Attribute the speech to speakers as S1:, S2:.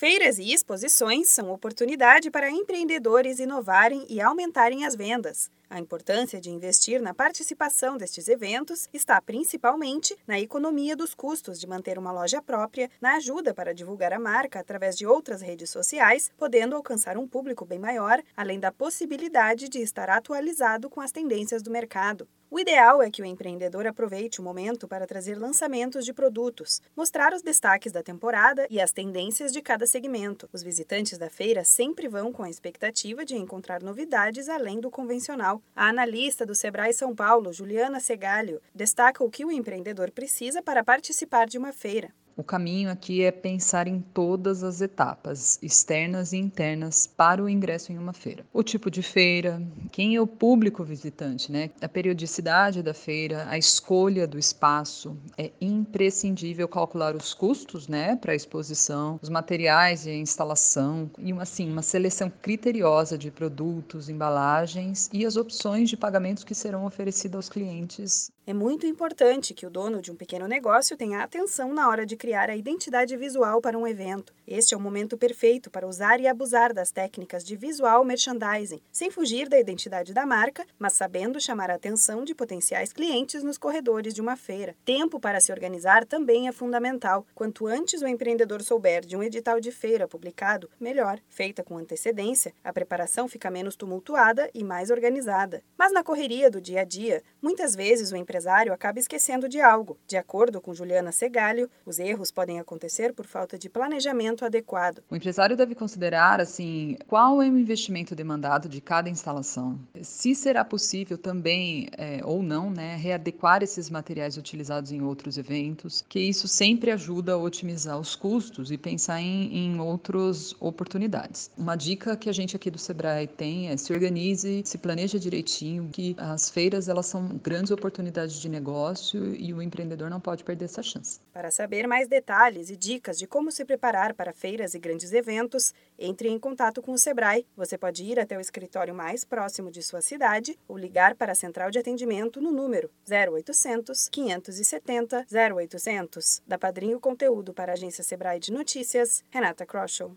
S1: Feiras e exposições são oportunidade para empreendedores inovarem e aumentarem as vendas. A importância de investir na participação destes eventos está principalmente na economia dos custos de manter uma loja própria, na ajuda para divulgar a marca através de outras redes sociais, podendo alcançar um público bem maior, além da possibilidade de estar atualizado com as tendências do mercado. O ideal é que o empreendedor aproveite o momento para trazer lançamentos de produtos, mostrar os destaques da temporada e as tendências de cada segmento. Os visitantes da feira sempre vão com a expectativa de encontrar novidades além do convencional. A analista do Sebrae São Paulo, Juliana Segalho, destaca o que o empreendedor precisa para participar de uma feira.
S2: O caminho aqui é pensar em todas as etapas, externas e internas, para o ingresso em uma feira. O tipo de feira, quem é o público visitante, né? A periodicidade da feira, a escolha do espaço. É imprescindível calcular os custos, né, para a exposição, os materiais e a instalação e uma assim, uma seleção criteriosa de produtos, embalagens e as opções de pagamentos que serão oferecidas aos clientes.
S1: É muito importante que o dono de um pequeno negócio tenha atenção na hora de criar a identidade visual para um evento. Este é o momento perfeito para usar e abusar das técnicas de visual merchandising, sem fugir da identidade da marca, mas sabendo chamar a atenção de potenciais clientes nos corredores de uma feira. Tempo para se organizar também é fundamental. Quanto antes o empreendedor souber de um edital de feira publicado, melhor. Feita com antecedência, a preparação fica menos tumultuada e mais organizada. Mas na correria do dia a dia, muitas vezes o empresário acaba esquecendo de algo. De acordo com Juliana Segalho, os erros podem acontecer por falta de planejamento adequado.
S2: O empresário deve considerar assim qual é o investimento demandado de cada instalação, se será possível também é, ou não, né, readequar esses materiais utilizados em outros eventos, que isso sempre ajuda a otimizar os custos e pensar em, em outras oportunidades. Uma dica que a gente aqui do Sebrae tem é se organize, se planeja direitinho, que as feiras elas são grandes oportunidades de negócio e o empreendedor não pode perder essa chance.
S1: Para saber mais detalhes e dicas de como se preparar para feiras e grandes eventos, entre em contato com o Sebrae. Você pode ir até o escritório mais próximo de sua cidade ou ligar para a central de atendimento no número 0800 570 0800. Da Padrinho Conteúdo para a agência Sebrae de Notícias, Renata Kroschel.